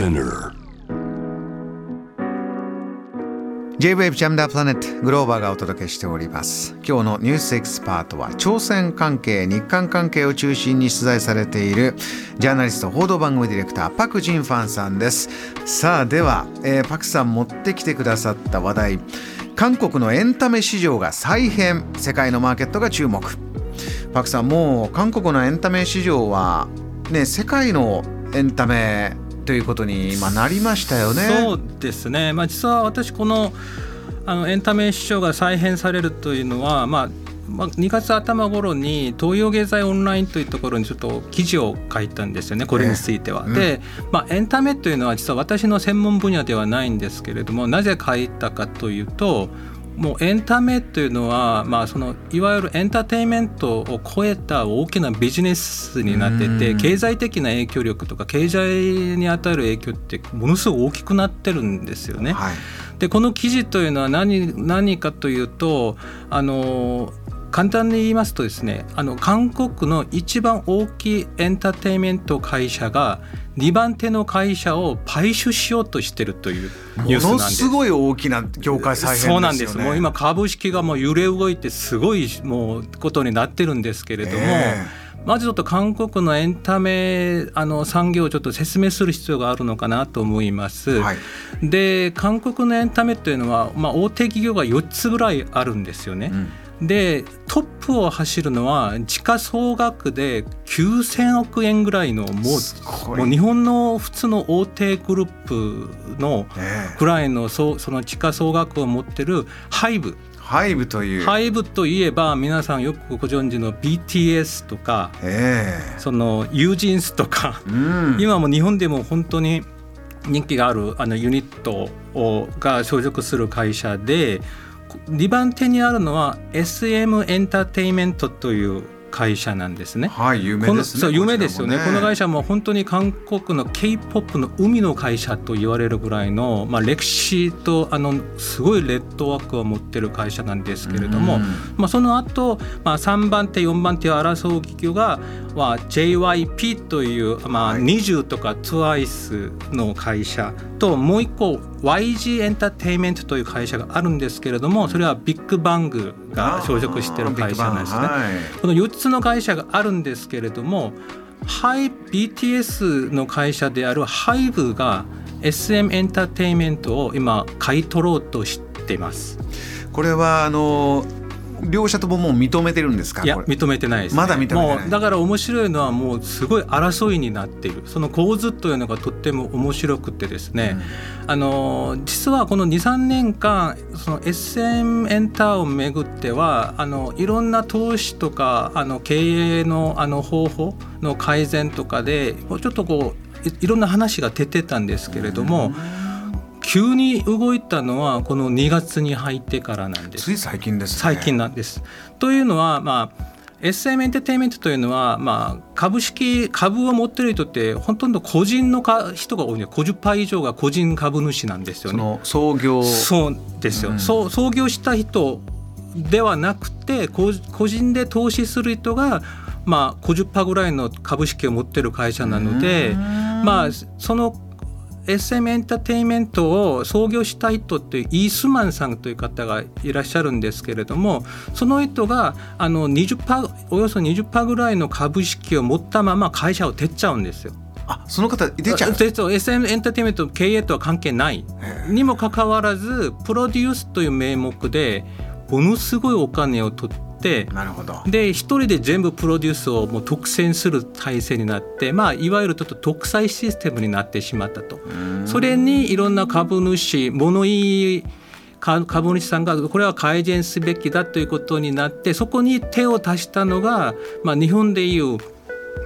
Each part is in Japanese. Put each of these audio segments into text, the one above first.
Spinner. J-Wave ジャムダープラネットグローバーがお届けしております。今日のニュースエキスパートは朝鮮関係日韓関係を中心に取材されているジャーナリスト報道番組ディレクターパク・ジンファンさんです。さあでは、えー、パクさん持ってきてくださった話題。韓国のエンタメ市場が再編。世界のマーケットが注目。パクさんもう韓国のエンタメ市場はね世界のエンタメということに今なりましたよね。そうですね、まあ、実は私このあのエンタメ市場が再編されるというのは、まあまあ、2月頭頃に東洋経済オンラインというところにちょっと記事を書いたんですよねこれについては。えー、で、まあ、エンタメというのは実は私の専門分野ではないんですけれどもなぜ書いたかというともうエンタメというのは、まあ、そのいわゆるエンターテインメントを超えた大きなビジネスになってて経済的な影響力とか経済に与える影響ってものすごく大きくなってるんですよね。はい、でこの記事というのは何何かというとあの簡単に言いますとですねあの韓国の一番大きいエンターテインメント会社が2番手の会社を買収しようとしてるというニュースなんです。すごい大きな業界再編、ね、そうなんです。もう今株式がもう揺れ動いてすごいもうことになってるんですけれども。えーまずちょっと韓国のエンタメあの産業をちょっと説明する必要があるのかなと思います。はい、で韓国のエンタメというのは、まあ、大手企業が4つぐらいあるんですよね。うんでトップを走るのは時価総額で9,000億円ぐらいのもうもう日本の普通の大手グループのぐらいのそその時価総額を持ってるハイブ。ハイブという。ハイブといえば皆さんよくご存知の BTS とか、そのユージンスとか、うん、今も日本でも本当に人気があるあのユニットをが所属する会社で2番手にあるのは SM エンターテインメントという会社なんですね。はい、有名ですね。そう有名ですよね。この会社も本当に韓国の K-POP の海の会社と言われるぐらいの、まあ、歴史とあのすごいレッドワークを持ってる会社なんですけれども、まあ、その後、まあ3番手4番手を争う企業が、まあ、JYP という、まあ、20とか TWICE の会社ともう一個 YG エンターテインメントという会社があるんですけれどもそれはビッグバングが所属している会社なんですね。この4つの会社があるんですけれどもハイ BTS の会社であるハイブが SM エンターテインメントを今買い取ろうとしています。これはあの両者とももう認めてるんですか？いや認めてないです、ね、まだ認めてない。だから面白いのはもうすごい争いになっている。その構図というのがとっても面白くてですね、うん、あの実はこの23年間その SM エンターをめぐってはあのいろんな投資とかあの経営のあの方法の改善とかでちょっとこういろんな話が出てたんですけれども、うん急に動いたのはこの2月に入ってからなんです。つい最近です、ね、最近なんです。というのはまあ SM エンターテインメントというのは、まあ、株式株を持ってる人ってほとんど個人のか人が多いね50%以上が個人株主なんですよね。創業そうですよ、うん、創業した人ではなくて個人で投資する人が、まあ、50%ぐらいの株式を持ってる会社なので、まあ、その SM エンターテインメントを創業した人っていうイースマンさんという方がいらっしゃるんですけれどもその人があの20%およそ20%ぐらいの株式を持ったまま会社を出ちゃうんですよ。あその方出ちゃう？SM エンターテインメント経営とは関係ない。にもかかわらずプロデュースという名目でものすごいお金を取ってってなるほどで一人で全部プロデュースをもう独占する体制になって、まあ、いわゆるちょっと独裁システムになってしまったと。それにいろんな株主物言い株主さんがこれは改善すべきだということになってそこに手を足したのが、まあ、日本でいう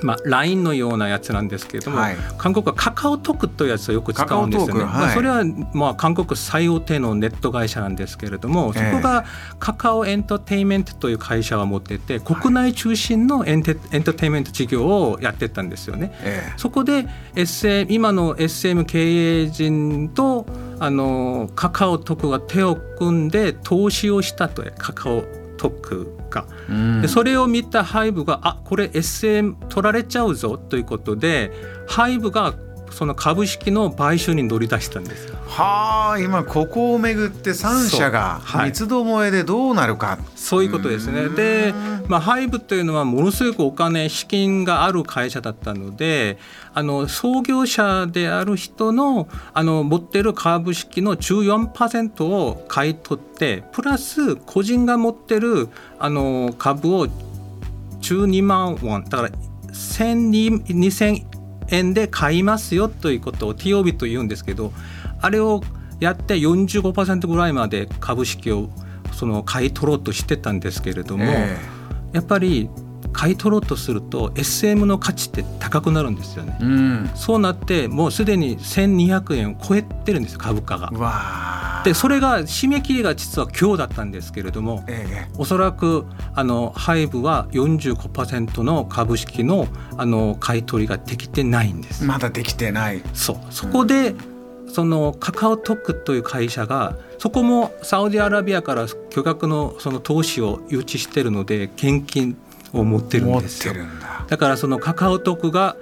まあ、LINE のようなやつなんですけれども、はい、韓国はカカオトクというやつをよく使うんですよね。はい、まあ、それはまあ韓国最大手のネット会社なんですけれども、そこがカカオエンターテインメントという会社を持ってて国内中心のエンテエンターテインメント事業をやってたんですよね。そこで SM 今の SM 経営陣とあのカカオトクが手を組んで投資をしたとカカオトクか、うん、でそれを見たハイブがあこれ SM 取られちゃうぞということでハイブがその株式の買収に乗り出したんですはあ今ここをめぐって3社が三つどもえでどうなるか。そう,、いうことですね。で、まあ、ハイブというのはものすごくお金資金がある会社だったのであの創業者である人のあの持ってる株式の14%を買い取ってプラス個人が持ってるあの株を12万ウォン。だから2000円で買いますよということを TOB と言うんですけどあれをやって45%ぐらいまで株式をその買い取ろうとしてたんですけれども、えー、やっぱり買い取ろうとすると SM の価値って高くなるんですよね、うん、そうなってもうすでに1200円を超えてるんです株価が。でそれが締め切りが実は今日だったんですけれども、ええ、おそらくあのハイブは45%の株式のあの買い取りができてないんです。まだできてない。そう。そこで、うん。そのカカオトックという会社がそこもサウジアラビアから巨額のその投資を誘致してるので献金を持ってるんですよ。だ。からそのカカオトックが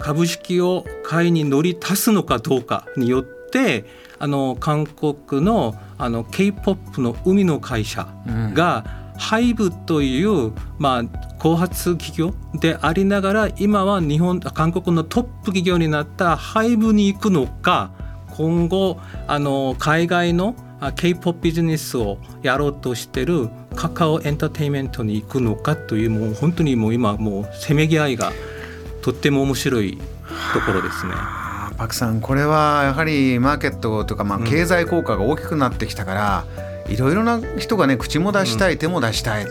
株式を買いに乗り足すのかどうかによってあの韓国のあの K-POP の海の会社が、うん、ハイブという、まあ、後発企業でありながら今は日本韓国のトップ企業になったハイブに行くのか今後あの海外の K-POP ビジネスをやろうとしてるカカオエンターテインメントに行くのかというもう本当にもう今もうせめぎ合いがとっても面白いところですね。パクさんこれはやはりマーケットとかまあ経済効果が大きくなってきたから、うんいろいろな人がね口も出したい、手も出したい。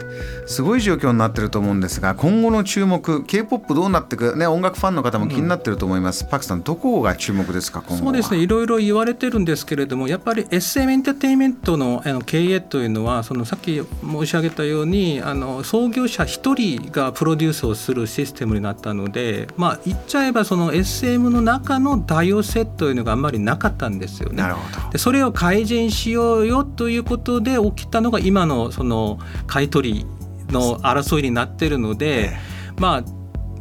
すごい状況になってると思うんですが今後の注目 k p o p どうなっていく、ね、音楽ファンの方も気になってると思います、うん、パクさんどこが注目ですかそうですね。いろいろ言われてるんですけれどもやっぱり SM エンターテインメントのあの経営というのはそのさっき申し上げたようにあの創業者1人がプロデュースをするシステムになったのでまあ言っちゃえばその SM の中の多様性というのがあんまりなかったんですよね。なるほど。でそれを改善しようよということで起きたのが今のその買い取りの争いになってるので、まあ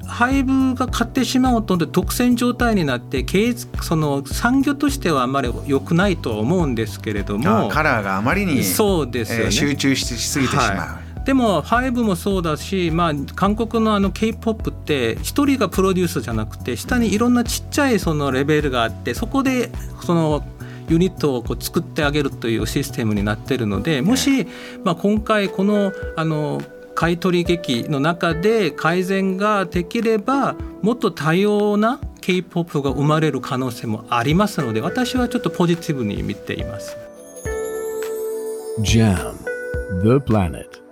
廃部が買ってしまうと独占状態になって経営その産業としてはあまり良くないとは思うんですけれども。カラーがあまりにそうですよ、ね、集中しすぎてしまう。はい。でもファイブもそうだし、まあ、韓国のあの K-POP って一人がプロデュースじゃなくて下にいろんなちっちゃいそのレベルがあってそこでそのユニットをこう作ってあげるというシステムになってるのでもし、まあ、今回このあの買取劇の中で改善ができればもっと多様な K-POP が生まれる可能性もありますので私はちょっとポジティブに見ています。JAM The Planet